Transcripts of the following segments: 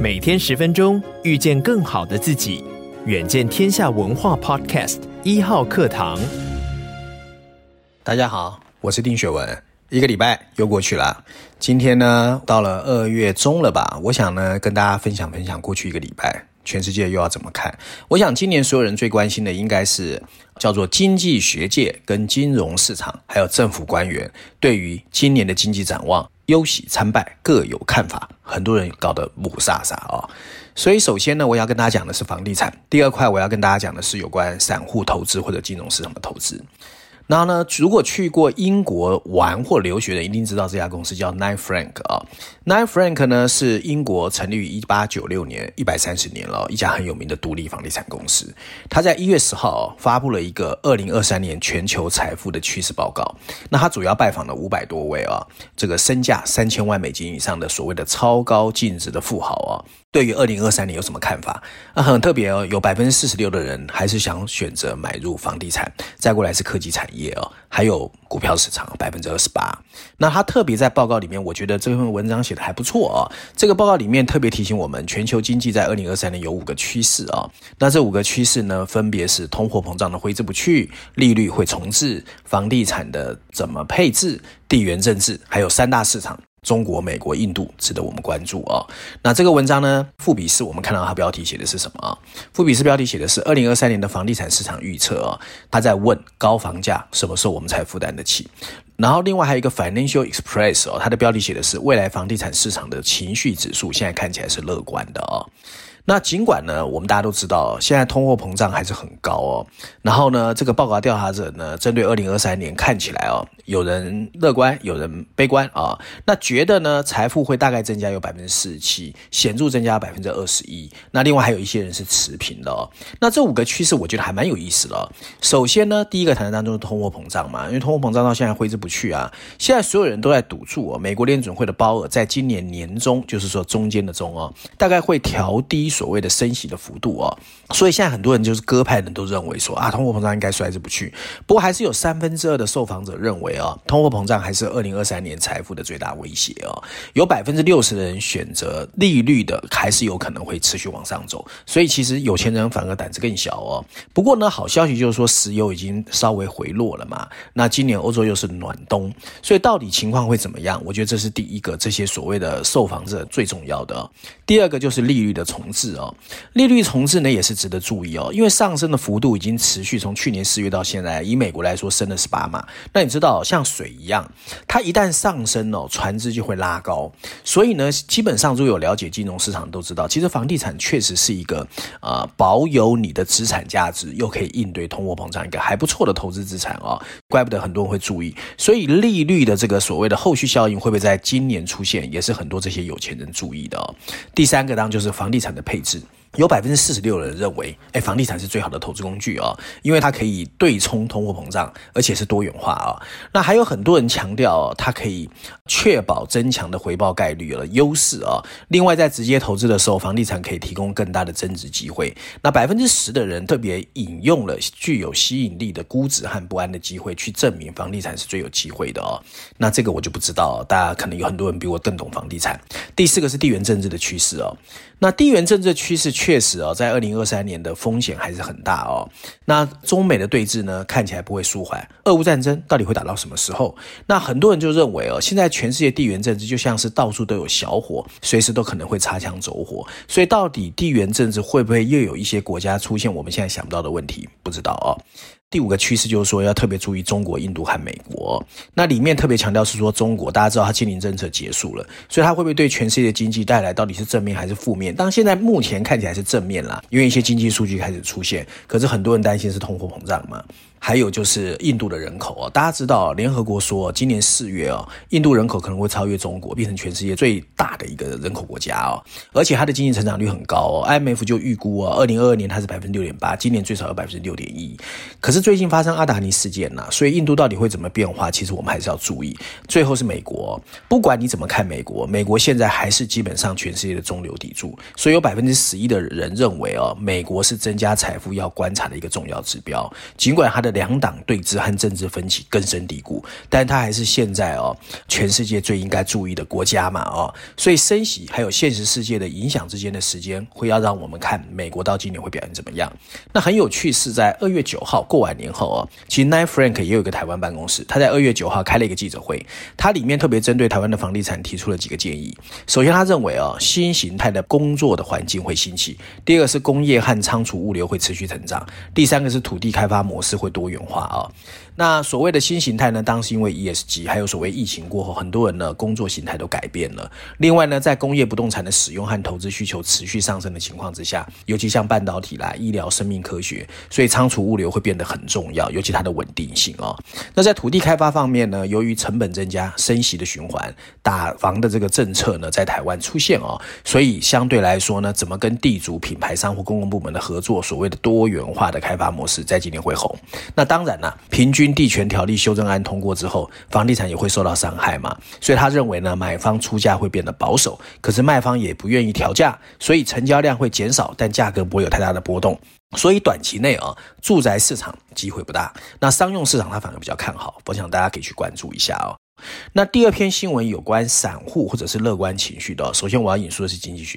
每天十分钟，遇见更好的自己。远见天下文化 Podcast 一号课堂。大家好，我是丁雪文。一个礼拜又过去了，今天呢，到了二月中了吧？我想呢，跟大家分享分享过去一个礼拜，全世界又要怎么看？我想今年所有人最关心的，应该是叫做经济学界跟金融市场，还有政府官员对于今年的经济展望。忧喜参半，各有看法。很多人搞得雾煞煞啊，所以首先呢，我要跟大家讲的是房地产。第二块，我要跟大家讲的是有关散户投资或者金融市场的投资。然后呢，如果去过英国玩或留学的，一定知道这家公司叫 Knight Frank 啊。Knight Frank 呢是英国成立于一八九六年，一百三十年了，一家很有名的独立房地产公司。他在一月十号发布了一个二零二三年全球财富的趋势报告。那他主要拜访了五百多位啊，这个身价三千万美金以上的所谓的超高净值的富豪啊。对于二零二三年有什么看法？那很特别哦，有百分之四十六的人还是想选择买入房地产，再过来是科技产业哦，还有股票市场百分之二十八。那他特别在报告里面，我觉得这份文章写的还不错哦。这个报告里面特别提醒我们，全球经济在二零二三年有五个趋势啊。那这五个趋势呢，分别是通货膨胀的挥之不去，利率会重置，房地产的怎么配置，地缘政治，还有三大市场。中国、美国、印度值得我们关注啊、哦。那这个文章呢，富比士我们看到它标题写的是什么啊？富比士标题写的是二零二三年的房地产市场预测啊。他在问高房价什么时候我们才负担得起？然后另外还有一个 Financial Express 哦，它的标题写的是未来房地产市场的情绪指数现在看起来是乐观的、哦。那尽管呢，我们大家都知道，现在通货膨胀还是很高哦。然后呢，这个报告调查者呢，针对二零二三年看起来哦，有人乐观，有人悲观啊。那觉得呢，财富会大概增加有百分之四十七，显著增加百分之二十一。那另外还有一些人是持平的哦。那这五个趋势，我觉得还蛮有意思的哦。首先呢，第一个谈的当中是通货膨胀嘛，因为通货膨胀到现在挥之不去啊。现在所有人都在赌注哦，美国联准会的鲍尔在今年年中，就是说中间的中哦，大概会调低。所谓的升息的幅度哦，所以现在很多人就是鸽派人都认为说啊，通货膨胀应该衰之不去。不过还是有三分之二的受访者认为哦，通货膨胀还是二零二三年财富的最大威胁哦。有百分之六十的人选择利率的，还是有可能会持续往上走。所以其实有钱人反而胆子更小哦。不过呢，好消息就是说石油已经稍微回落了嘛。那今年欧洲又是暖冬，所以到底情况会怎么样？我觉得这是第一个，这些所谓的受访者最重要的。第二个就是利率的重置。哦，利率重置呢也是值得注意哦，因为上升的幅度已经持续从去年四月到现在，以美国来说升了十八码。那你知道像水一样，它一旦上升哦，船只就会拉高。所以呢，基本上如果有了解金融市场都知道，其实房地产确实是一个啊、呃、保有你的资产价值，又可以应对通货膨胀一个还不错的投资资产哦。怪不得很多人会注意。所以利率的这个所谓的后续效应会不会在今年出现，也是很多这些有钱人注意的哦。第三个当然就是房地产的。配置有百分之四十六的人认为，哎，房地产是最好的投资工具啊，因为它可以对冲通货膨胀，而且是多元化啊。那还有很多人强调，它可以确保增强的回报概率了优势啊。另外，在直接投资的时候，房地产可以提供更大的增值机会。那百分之十的人特别引用了具有吸引力的估值和不安的机会，去证明房地产是最有机会的哦。那这个我就不知道，大家可能有很多人比我更懂房地产。第四个是地缘政治的趋势哦。那地缘政治趋势确实哦，在二零二三年的风险还是很大哦。那中美的对峙呢，看起来不会舒缓。俄乌战争到底会打到什么时候？那很多人就认为哦，现在全世界地缘政治就像是到处都有小火，随时都可能会擦枪走火。所以到底地缘政治会不会又有一些国家出现我们现在想不到的问题？不知道哦。第五个趋势就是说，要特别注意中国、印度和美国。那里面特别强调是说，中国大家知道它清零政策结束了，所以它会不会对全世界经济带来到底是正面还是负面？当现在目前看起来是正面啦，因为一些经济数据开始出现。可是很多人担心是通货膨胀嘛。还有就是印度的人口哦，大家知道联合国说今年四月哦，印度人口可能会超越中国，变成全世界最大的一个人口国家哦，而且它的经济成长率很高哦，IMF 就预估哦，二零二二年它是百分之六点八，今年最少有百分之六点一。可是最近发生阿达尼事件呐，所以印度到底会怎么变化？其实我们还是要注意。最后是美国，不管你怎么看美国，美国现在还是基本上全世界的中流砥柱，所以有百分之十一的人认为哦，美国是增加财富要观察的一个重要指标，尽管它的。的两党对峙和政治分歧根深蒂固，但它还是现在哦全世界最应该注意的国家嘛哦，所以升息还有现实世界的影响之间的时间，会要让我们看美国到今年会表现怎么样。那很有趣是在二月九号过完年后哦，其实 Nine Frank 也有一个台湾办公室，他在二月九号开了一个记者会，他里面特别针对台湾的房地产提出了几个建议。首先，他认为哦新形态的工作的环境会兴起，第二个是工业和仓储物流会持续成长，第三个是土地开发模式会多元化啊、那所谓的新形态呢，当时因为 ESG，还有所谓疫情过后，很多人呢工作形态都改变了。另外呢，在工业不动产的使用和投资需求持续上升的情况之下，尤其像半导体啦、医疗、生命科学，所以仓储物流会变得很重要，尤其它的稳定性哦。那在土地开发方面呢，由于成本增加、升息的循环、打房的这个政策呢，在台湾出现哦，所以相对来说呢，怎么跟地主、品牌商或公共部门的合作，所谓的多元化的开发模式，在今年会红。那当然啦，平均。地权条例修正案通过之后，房地产也会受到伤害嘛，所以他认为呢，买方出价会变得保守，可是卖方也不愿意调价，所以成交量会减少，但价格不会有太大的波动，所以短期内啊，住宅市场机会不大，那商用市场他反而比较看好，我想大家可以去关注一下哦。那第二篇新闻有关散户或者是乐观情绪的。首先我要引述的是《经济学》，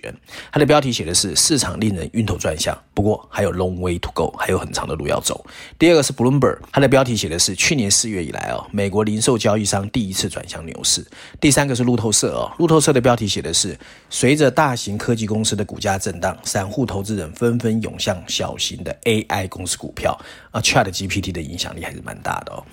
它的标题写的是“市场令人晕头转向”，不过还有 long way to go，还有很长的路要走。第二个是 Bloomberg，它的标题写的是“去年四月以来哦，美国零售交易商第一次转向牛市”。第三个是路透社哦，路透社的标题写的是“随着大型科技公司的股价震荡，散户投资人纷纷涌向小型的 AI 公司股票”。啊，ChatGPT 的影响力还是蛮大的哦。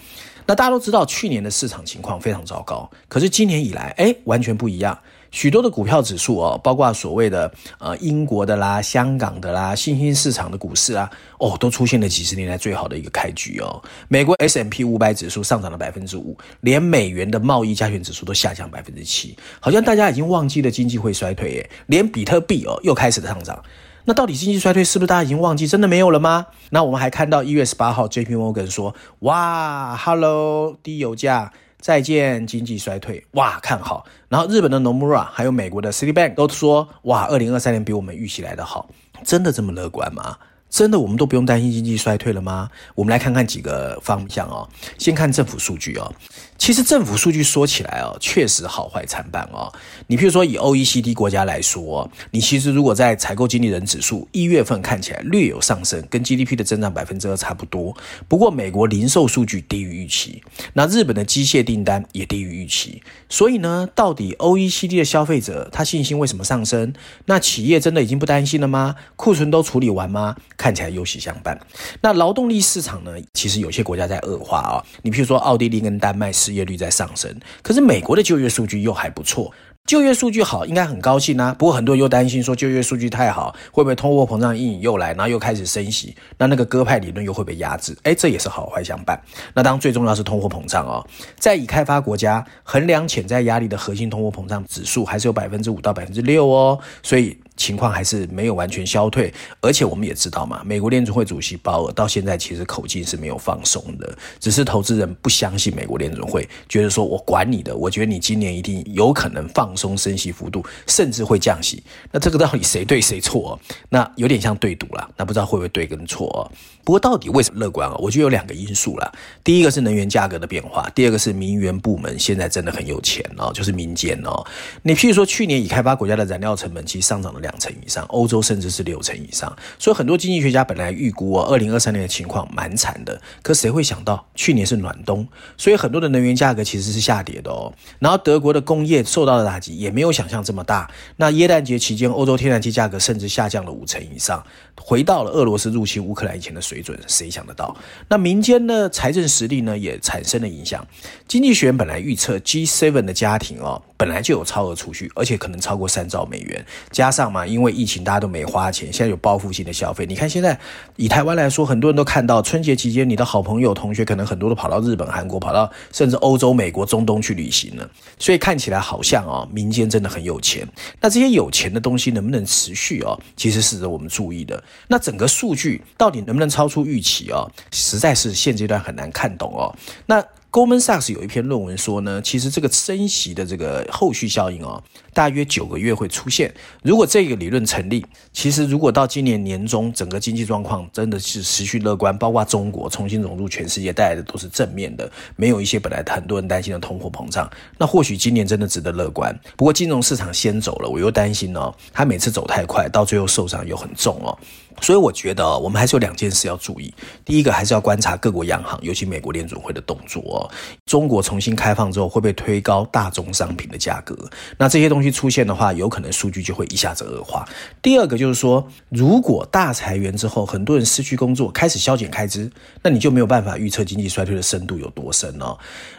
那大家都知道，去年的市场情况非常糟糕，可是今年以来，哎，完全不一样。许多的股票指数哦，包括所谓的呃英国的啦、香港的啦、新兴市场的股市啊，哦，都出现了几十年来最好的一个开局哦。美国 S M P 五百指数上涨了百分之五，连美元的贸易加权指数都下降百分之七，好像大家已经忘记了经济会衰退耶，连比特币哦又开始上涨。那到底经济衰退是不是大家已经忘记，真的没有了吗？那我们还看到一月十八号，JP Morgan 说：“哇，Hello，低油价，再见，经济衰退，哇，看好。”然后日本的 Nomura 还有美国的 Citibank 都说：“哇，二零二三年比我们预期来的好。”真的这么乐观吗？真的，我们都不用担心经济衰退了吗？我们来看看几个方向哦。先看政府数据哦。其实政府数据说起来哦，确实好坏参半哦。你譬如说以 OECD 国家来说，你其实如果在采购经理人指数一月份看起来略有上升，跟 GDP 的增长百分之二差不多。不过美国零售数据低于预期，那日本的机械订单也低于预期。所以呢，到底 OECD 的消费者他信心为什么上升？那企业真的已经不担心了吗？库存都处理完吗？看起来忧喜相伴。那劳动力市场呢？其实有些国家在恶化啊。你譬如说奥地利跟丹麦失业率在上升，可是美国的就业数据又还不错。就业数据好，应该很高兴啊。不过很多人又担心说，就业数据太好，会不会通货膨胀阴影又来，然后又开始升息？那那个鸽派理论又会被压制？诶，这也是好坏相伴。那当最重要是通货膨胀哦，在已开发国家衡量潜在压力的核心通货膨胀指数还是有百分之五到百分之六哦，所以。情况还是没有完全消退，而且我们也知道嘛，美国联储会主席鲍尔到现在其实口径是没有放松的，只是投资人不相信美国联储会，觉得说我管你的，我觉得你今年一定有可能放松升息幅度，甚至会降息。那这个到底谁对谁错？那有点像对赌了，那不知道会不会对跟错？不过到底为什么乐观啊？我觉得有两个因素啦，第一个是能源价格的变化，第二个是民员部门现在真的很有钱哦，就是民间哦。你譬如说去年已开发国家的燃料成本其实上涨了。两成以上，欧洲甚至是六成以上，所以很多经济学家本来预估哦，二零二三年的情况蛮惨的。可谁会想到去年是暖冬，所以很多的能源价格其实是下跌的哦。然后德国的工业受到的打击也没有想象这么大。那耶诞节期间，欧洲天然气价格甚至下降了五成以上，回到了俄罗斯入侵乌克兰以前的水准。谁想得到？那民间的财政实力呢，也产生了影响。经济学人本来预测 G7 的家庭哦，本来就有超额储蓄，而且可能超过三兆美元，加上。因为疫情，大家都没花钱，现在有报复性的消费。你看，现在以台湾来说，很多人都看到春节期间，你的好朋友、同学可能很多都跑到日本、韩国，跑到甚至欧洲、美国、中东去旅行了。所以看起来好像哦，民间真的很有钱。那这些有钱的东西能不能持续哦？其实是我们注意的。那整个数据到底能不能超出预期哦？实在是现阶段很难看懂哦。那 Goldman Sachs 有一篇论文说呢，其实这个升息的这个后续效应哦，大约九个月会出现。如果这个理论成立，其实如果到今年年中整个经济状况真的是持续乐观，包括中国重新融入全世界带来的都是正面的，没有一些本来很多人担心的通货膨胀，那或许今年真的值得乐观。不过金融市场先走了，我又担心哦，它每次走太快，到最后受伤又很重哦。所以我觉得我们还是有两件事要注意。第一个还是要观察各国央行，尤其美国联准会的动作。中国重新开放之后，会不会推高大宗商品的价格？那这些东西出现的话，有可能数据就会一下子恶化。第二个就是说，如果大裁员之后，很多人失去工作，开始削减开支，那你就没有办法预测经济衰退的深度有多深哦。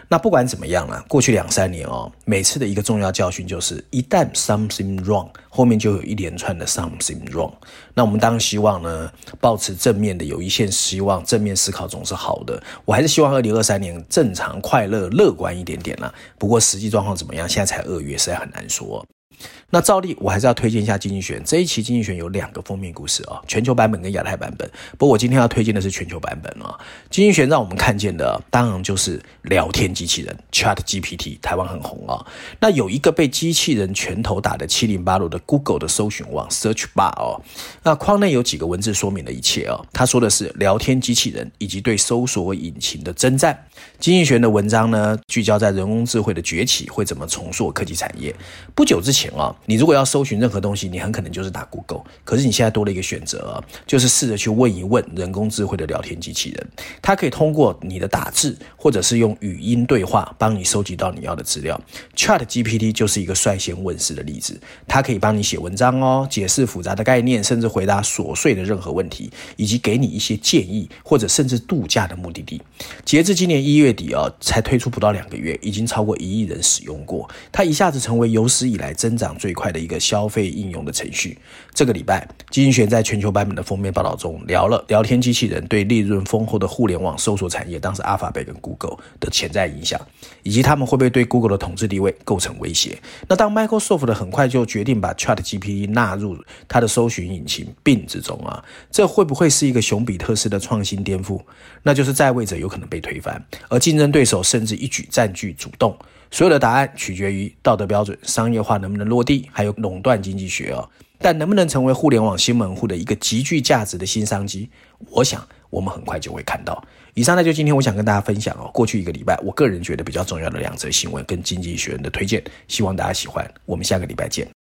那不管怎么样啦，过去两三年哦，每次的一个重要教训就是，一旦 something wrong，后面就有一连串的 something wrong。那我们当然希望呢，保持正面的，有一线希望，正面思考总是好的。我还是希望二零二三年正常、快乐、乐观一点点啦。不过实际状况怎么样，现在才二月，实在很难说。那照例，我还是要推荐一下《经济学》这一期《经济学》有两个封面故事啊，全球版本跟亚太版本。不过我今天要推荐的是全球版本啊，《经济学》让我们看见的当然就是聊天机器人 Chat GPT，台湾很红啊。那有一个被机器人拳头打得七零八落的 Google 的搜寻网 Search Bar 哦，那框内有几个文字说明了一切哦。他说的是聊天机器人以及对搜索引擎的征战。《经济学》的文章呢，聚焦在人工智慧的崛起会怎么重塑科技产业。不久之前啊。你如果要搜寻任何东西，你很可能就是打 Google。可是你现在多了一个选择，就是试着去问一问人工智慧的聊天机器人，它可以通过你的打字，或者是用语音对话，帮你收集到你要的资料。Chat GPT 就是一个率先问世的例子，它可以帮你写文章哦，解释复杂的概念，甚至回答琐碎的任何问题，以及给你一些建议，或者甚至度假的目的地。截至今年一月底啊，才推出不到两个月，已经超过一亿人使用过，它一下子成为有史以来增长最最快的一个消费应用的程序。这个礼拜，经济学在全球版本的封面报道中聊了聊天机器人对利润丰厚的互联网搜索产业，当时阿法贝跟 Google 的潜在影响，以及他们会不会对 Google 的统治地位构成威胁。那当 Microsoft 很快就决定把 ChatGPT 纳入它的搜寻引擎 Bing 之中啊，这会不会是一个熊彼特式的创新颠覆？那就是在位者有可能被推翻，而竞争对手甚至一举占据主动。所有的答案取决于道德标准、商业化能不能落地，还有垄断经济学哦。但能不能成为互联网新门户的一个极具价值的新商机，我想我们很快就会看到。以上呢，就今天我想跟大家分享哦，过去一个礼拜我个人觉得比较重要的两则新闻跟经济学人的推荐，希望大家喜欢。我们下个礼拜见。